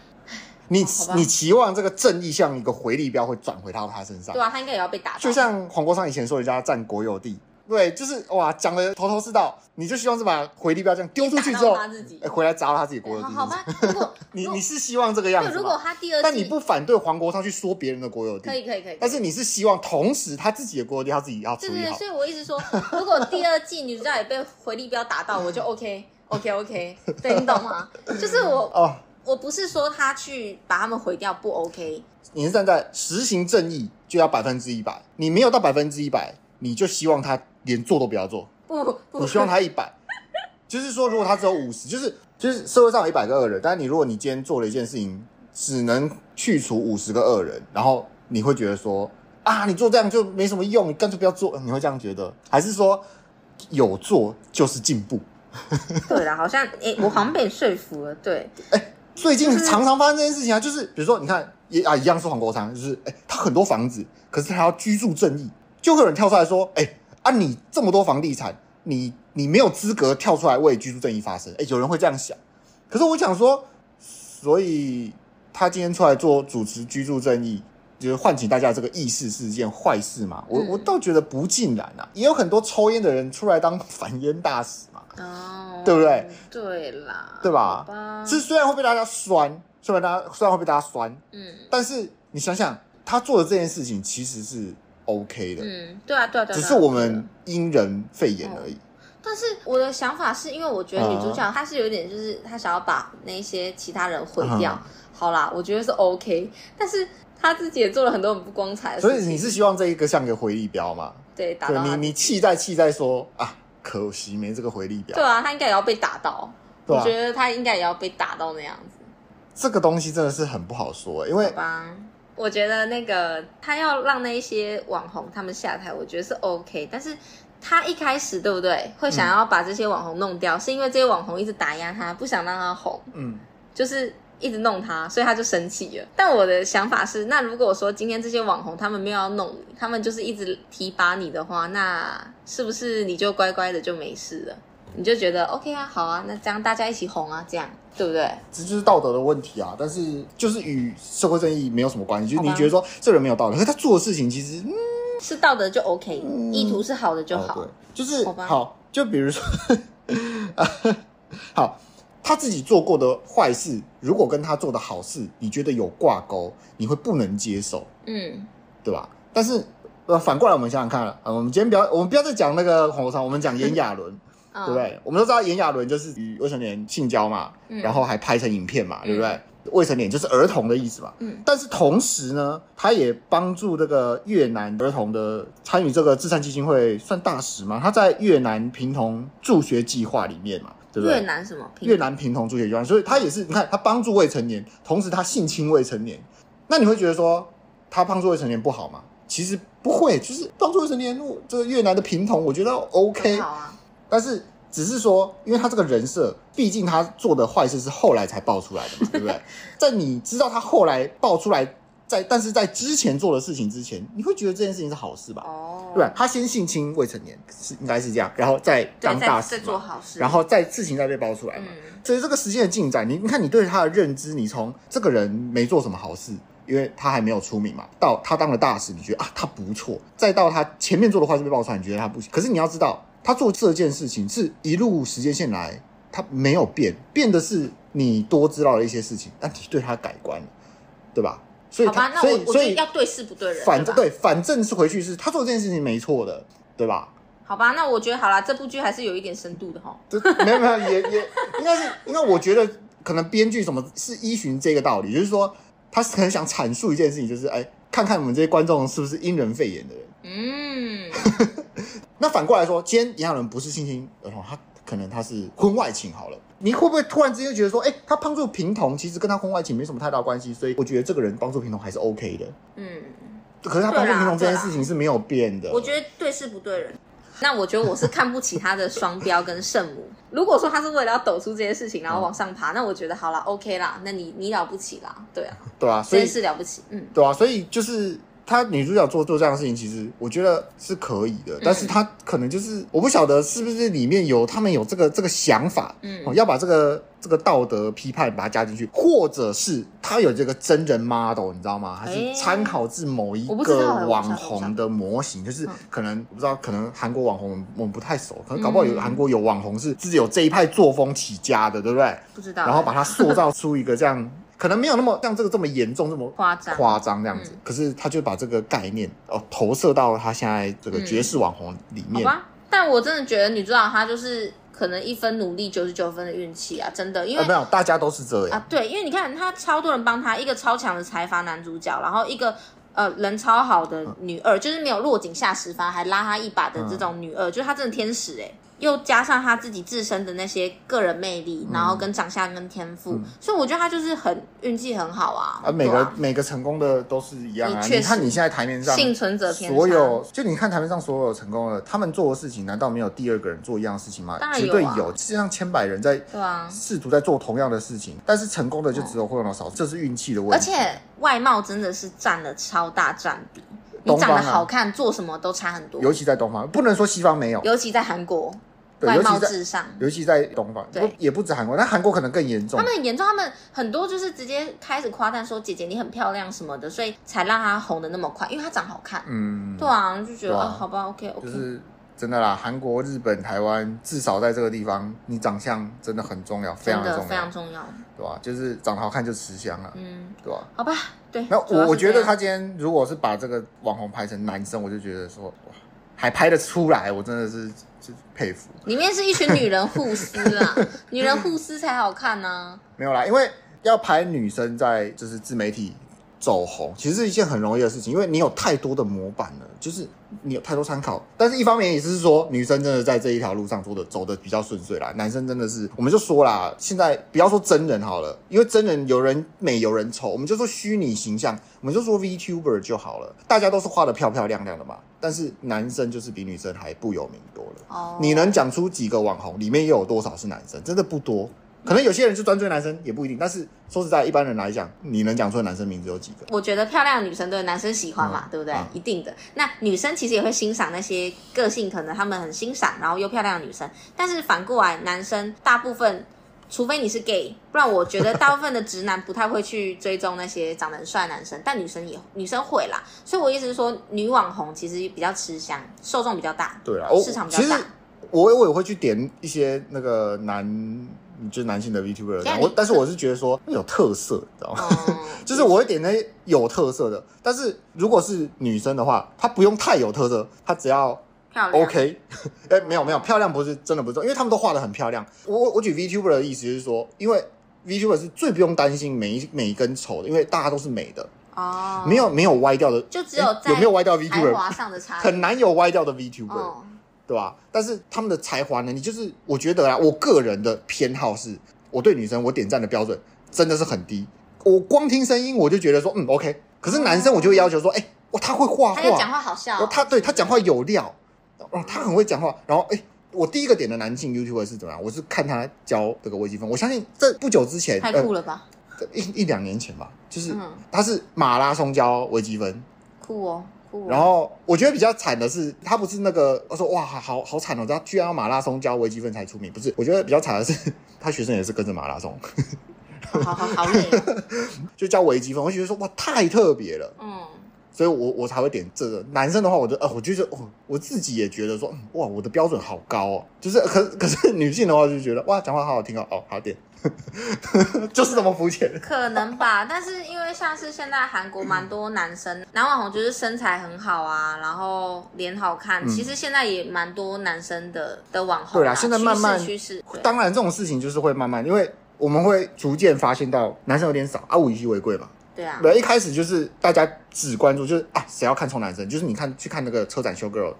[SPEAKER 2] 你你期望这个正义像一个回力镖会转回到他身上？
[SPEAKER 1] 对啊，他应该也要被打。
[SPEAKER 2] 就像黄国昌以前说人家占国有地，对，就是哇，讲的头头是道。你就希望是把回力镖这样丢出去之后，哎，回来砸到他自己国有地。
[SPEAKER 1] 好吧，如果 (laughs)
[SPEAKER 2] 你你是希望这个样子，
[SPEAKER 1] 如果他第二，
[SPEAKER 2] 但你不反对黄国昌去说别人的国有地，
[SPEAKER 1] 可以可以可以。
[SPEAKER 2] 但是你是希望同时他自己的国有地他自己要处理好。
[SPEAKER 1] 对对，所以我一直说，如果第二季女主角也被回力镖打到，我就 OK OK OK，(laughs) 对，你懂吗？就是我哦。我不是说他去把他们毁掉不 OK，
[SPEAKER 2] 你是站在实行正义就要百分之一百，你没有到百分之一百，你就希望他连做都不要做。
[SPEAKER 1] 不，不
[SPEAKER 2] 你希望他一百，就是说如果他只有五十，就是就是社会上有一百个恶人，但是你如果你今天做了一件事情，只能去除五十个恶人，然后你会觉得说啊，你做这样就没什么用，你干脆不要做，你会这样觉得？还是说有做就是进步？
[SPEAKER 1] 对了，好像诶、欸，我好像被你说服了，对，(laughs)
[SPEAKER 2] 欸最近常常发生这件事情啊，就是比如说，你看也啊，一样是黄国昌，就是哎、欸，他很多房子，可是他要居住正义，就会有人跳出来说，哎、欸，啊，你这么多房地产，你你没有资格跳出来为居住正义发声，哎、欸，有人会这样想。可是我想说，所以他今天出来做主持居住正义，就是唤起大家这个意识是一件坏事嘛？我我倒觉得不尽然啊，也有很多抽烟的人出来当反烟大使嘛。
[SPEAKER 1] 哦，
[SPEAKER 2] 对不对？
[SPEAKER 1] 对啦，
[SPEAKER 2] 对吧？是虽然会被大家酸，虽然大家虽然会被大家酸，
[SPEAKER 1] 嗯，
[SPEAKER 2] 但是你想想，他做的这件事情其实是 OK 的，
[SPEAKER 1] 嗯，对啊，对啊，对啊，
[SPEAKER 2] 只是我们因人肺炎而已。哦。
[SPEAKER 1] 但是我的想法是因为我觉得女主角她是有点就是她想要把那些其他人毁掉。嗯。好啦，我觉得是 OK，但是他自己也做了很多很不光彩的事情。
[SPEAKER 2] 所以你是希望这一个像个回力镖吗？
[SPEAKER 1] 对，打到
[SPEAKER 2] 你，你气在气在说啊。可惜没这个回力镖。
[SPEAKER 1] 对啊，他应该也要被打到。我觉得他应该也要被打到那样子。
[SPEAKER 2] 这个东西真的是很不好说，欸，因为
[SPEAKER 1] 吧，我觉得那个他要让那些网红他们下台，我觉得是 OK。但是他一开始对不对，会想要把这些网红弄掉，嗯、是因为这些网红一直打压他，不想让他红。嗯，就是。一直弄他，所以他就生气了。但我的想法是，那如果说今天这些网红他们没有要弄你，他们就是一直提拔你的话，那是不是你就乖乖的就没事了？你就觉得 OK 啊，好啊，那这样大家一起红啊，这样对不对？
[SPEAKER 2] 这就是道德的问题啊。但是就是与社会正义没有什么关系。就是你觉得说这人没有道德，可是他做的事情其实嗯
[SPEAKER 1] 是道德就 OK，嗯，意图是好的就好。
[SPEAKER 2] 哦，对，就是好，好，就比如说 (laughs) 好。他自己做过的坏事，如果跟他做的好事，你觉得有挂钩，你会不能接受，
[SPEAKER 1] 嗯，
[SPEAKER 2] 对吧？但是呃，反过来我们想想看，呃，我们今天不要，我们不要再讲那个黄国昌，我们讲炎亚纶，(laughs) 对不对？我们都知道炎亚纶就是与未成年性交嘛，嗯，然后还拍成影片嘛，对不对？嗯，未成年就是儿童的意思嘛，
[SPEAKER 1] 嗯。
[SPEAKER 2] 但是同时呢，他也帮助这个越南儿童的参与这个慈善基金会算大使嘛，他在越南贫童助学计划里面嘛。对对，
[SPEAKER 1] 越南什么？
[SPEAKER 2] 越南贫童助学计划，所以他也是，你看他帮助未成年，同时他性侵未成年，那你会觉得说他帮助未成年不好吗？其实不会，就是帮助未成年，这个越南的贫童，我觉得 OK。
[SPEAKER 1] 好啊。
[SPEAKER 2] 但是只是说，因为他这个人设，毕竟他做的坏事是后来才爆出来的嘛，对不对？(laughs) 在你知道他后来爆出来，在但是在之前做的事情之前，你会觉得这件事情是好事吧？哦，对吧？他先性侵未成年，是应该是这样，然后再当大使，
[SPEAKER 1] 做好事，
[SPEAKER 2] 然后再事情再被爆出来嘛。嗯、所以这个时间的进展，你你看你对他的认知，你从这个人没做什么好事。因为他还没有出名嘛，到他当了大使，你觉得啊他不错，再到他前面做的坏事被爆出来，你觉得他不行。可是你要知道，他做这件事情是一路时间线来，他没有变，变的是你多知道了一些事情，但你对他改观了，对吧？所以他，所以所以
[SPEAKER 1] 要对事不对人，
[SPEAKER 2] 反正对，反正是回去是他做这件事情没错的，对吧？
[SPEAKER 1] 好吧，那我觉得好啦，这部剧还是有一点深度的哈。
[SPEAKER 2] 没有没有，也也应该是，因为我觉得可能编剧什么是依循这个道理，就是说。他是很想阐述一件事情，就是哎，看看我们这些观众是不是因人废言的人。嗯，(laughs) 那反过来说，今天炎亚纶不是性侵儿童，他可能他是婚外情好了。你会不会突然之间觉得说，哎，他帮助平童，其实跟他婚外情没什么太大关系，所以我觉得这个人帮助平童还是 OK 的。嗯，可是他帮助平童这件事情是没有变的。
[SPEAKER 1] 我觉得对事不对人。那我觉得我是看不起他的双标跟圣母。如果说他是为了要抖出这些事情，然后往上爬，嗯、那我觉得好了，OK 啦，那你你了不起啦，对啊，
[SPEAKER 2] 对啊，所以
[SPEAKER 1] 是了不起，嗯，
[SPEAKER 2] 对啊，所以就是。他女主角做做这样的事情，其实我觉得是可以的，但是她可能就是我不晓得是不是里面有他们有这个这个想法，嗯，要把这个这个道德批判把它加进去，或者是他有这个真人 model，你知道吗？还是参考自某一个网红的模型？就是可能我不知道，可能韩国网红我们不太熟，可能搞不好有韩国有网红是自己有这一派作风起家的，对不对？
[SPEAKER 1] 不知道，
[SPEAKER 2] 然后把它塑造出一个这样。可能没有那么像这个这么严重，这么夸张夸张这样子。嗯、可是他就把这个概念哦投射到他现在这个爵士网红里面。
[SPEAKER 1] 嗯、好吧，但我真的觉得女主角她就是可能一分努力九十九分的运气啊，真的，因为、呃、
[SPEAKER 2] 没有大家都是这样
[SPEAKER 1] 啊。对，因为你看他超多人帮他，一个超强的财阀男主角，然后一个呃人超好的女二，嗯、就是没有落井下石，反而还拉他一把的这种女二，嗯、就是她真的天使哎、欸。又加上他自己自身的那些个人魅力，然后跟长相跟天赋，嗯、所以我觉得他就是很运气很好啊。啊，
[SPEAKER 2] 每个啊每个成功的都是一样啊。你，你看你现在台面上
[SPEAKER 1] 幸存者偏，
[SPEAKER 2] 所有就你看台面上所有成功的，他们做的事情，难道没有第二个人做一样的事情吗？
[SPEAKER 1] 当然
[SPEAKER 2] 绝对有。世界上千百人在对啊，试图在做同样的事情，但是成功的就只有会有那么少，这是运气的问题。
[SPEAKER 1] 而且外貌真的是占了超大占比，你长得好看，做什么都差很多。
[SPEAKER 2] 尤其在东方，不能说西方没有，
[SPEAKER 1] 尤其在韩国。
[SPEAKER 2] 对
[SPEAKER 1] 外貌至上，
[SPEAKER 2] 尤其在东方，对，也不止韩国，但韩国可能更严重。
[SPEAKER 1] 他们很严重，他们很多就是直接开始夸赞说姐姐你很漂亮什么的，所以才让她红的那么快，因为她长好看。嗯，对啊，就觉得啊，好吧，OK OK。
[SPEAKER 2] 就是真的啦，韩国、日本、台湾，至少在这个地方，你长相真的很重要，非常重要，
[SPEAKER 1] 非常重要，
[SPEAKER 2] 对吧？就是长得好看就吃香了，嗯，对吧？
[SPEAKER 1] 好吧，对。
[SPEAKER 2] 那我我觉得他今天如果是把这个网红拍成男生，我就觉得说哇，还拍得出来，我真的是。佩服，里
[SPEAKER 1] 面是一群女人互撕啊，(laughs) 女人互撕才好看呢、啊。
[SPEAKER 2] 没有啦，因为要拍女生在就是自媒体走红，其实是一件很容易的事情，因为你有太多的模板了，就是你有太多参考。但是一方面也是说，女生真的在这一条路上做的走的比较顺遂啦，男生真的是，我们就说啦，现在不要说真人好了，因为真人有人美有人丑，我们就说虚拟形象，我们就说 VTuber 就好了，大家都是画的漂漂亮亮的嘛。但是男生就是比女生还不有名多了。哦，oh. 你能讲出几个网红里面又有多少是男生？真的不多。可能有些人就专追男生也不一定。但是说实在，一般人来讲，你能讲出的男生名字有几个？
[SPEAKER 1] 我觉得漂亮的女生都有男生喜欢嘛，嗯、对不对？嗯、一定的。那女生其实也会欣赏那些个性可能他们很欣赏，然后又漂亮的女生。但是反过来，男生大部分。除非你是 gay，不然我觉得大部分的直男不太会去追踪那些长得很帅的男生，但女生也女生会啦。所以我意思是说，女网红其实比较吃香，受众比较大，
[SPEAKER 2] 对啊，
[SPEAKER 1] 市场比较大。
[SPEAKER 2] 我我也会去点一些那个男，就是男性的 VTuber，我但是我是觉得说有特色，你知道吗？嗯、(laughs) 就是我会点那些有特色的。但是如果是女生的话，她不用太有特色，她只要。OK，(laughs) 哎，没有没有，漂亮不是真的不是，因为他们都画的很漂亮。我我我举 VTuber 的意思就是说，因为 VTuber 是最不用担心每一每一根丑的，因为大家都是美的哦，没有没有歪掉的，
[SPEAKER 1] 就只有
[SPEAKER 2] 有没有歪掉 VTuber
[SPEAKER 1] 上的差，
[SPEAKER 2] 很难有歪掉的 VTuber，、哦、对吧？但是他们的才华呢，你就是我觉得啊，我个人的偏好是，我对女生我点赞的标准真的是很低，我光听声音我就觉得说嗯 OK，可是男生我就会要求说，哎、欸，哇他会画画，他
[SPEAKER 1] 讲话好笑、哦，
[SPEAKER 2] 他对他讲话有料。哦，他很会讲话，然后哎，我第一个点的男性 YouTuber 是怎么样？我是看他教这个微积分。我相信这不久之前
[SPEAKER 1] 太酷了吧？
[SPEAKER 2] 呃、一一两年前吧，就是、嗯、他是马拉松教微积分，
[SPEAKER 1] 酷哦，
[SPEAKER 2] 然后我觉得比较惨的是，他不是那个我说哇，好好惨哦，他居然要马拉松教微积分才出名。不是，我觉得比较惨的是，(laughs) 他学生也是跟着马拉松。
[SPEAKER 1] 好好好，好累、哦。(laughs)
[SPEAKER 2] 就教微积分，我觉得说哇，太特别了。嗯。所以我我才会点这个。男生的话，我就呃，我就觉得哦，我自己也觉得说，哇，我的标准好高哦。就是可可是女性的话，就觉得哇，讲话好好听哦，哦，好点，(laughs) 就是这么肤浅。
[SPEAKER 1] 可能吧，但是因为像是现在韩国蛮多男生男网红，就是身材很好啊，然后脸好看。嗯、其实现在也蛮多男生的的网红。
[SPEAKER 2] 对啦，现在慢慢
[SPEAKER 1] 趋势。
[SPEAKER 2] 当然这种事情就是会慢慢，因为我们会逐渐发现到男生有点少啊，物以稀为贵嘛。
[SPEAKER 1] 对啊，
[SPEAKER 2] 对，一开始就是大家只关注就是啊，谁要看臭男生？就是你看去看那个车展 show girl，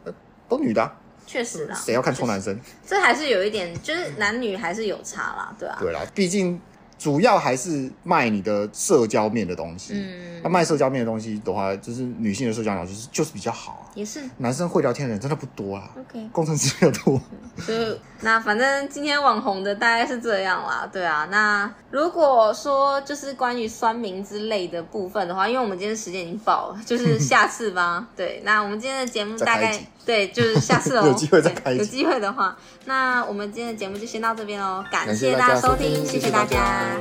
[SPEAKER 2] 都女的，啊，
[SPEAKER 1] 确实啦。
[SPEAKER 2] 谁要看臭男生？
[SPEAKER 1] 这还是有一点，就是男女还是有差啦，对啊。
[SPEAKER 2] 对啦，毕竟。主要还是卖你的社交面的东西。嗯，那卖社交面的东西的话，就是女性的社交脑就是就是比较好啊。
[SPEAKER 1] 也是，
[SPEAKER 2] 男生会聊天的人真的不多啊。
[SPEAKER 1] OK，
[SPEAKER 2] 工程师比较多。(laughs)
[SPEAKER 1] 所以那反正今天网红的大概是这样啦。对啊，那如果说就是关于酸民之类的部分的话，因为我们今天时间已经爆了，就是下次吧。(laughs) 对，那我们今天的节目大概对，就是下次哦。(laughs)
[SPEAKER 2] 有机会再开。
[SPEAKER 1] 有机会的话，那我们今天的节目就先到这边喽。感谢大家收听，谢谢大家。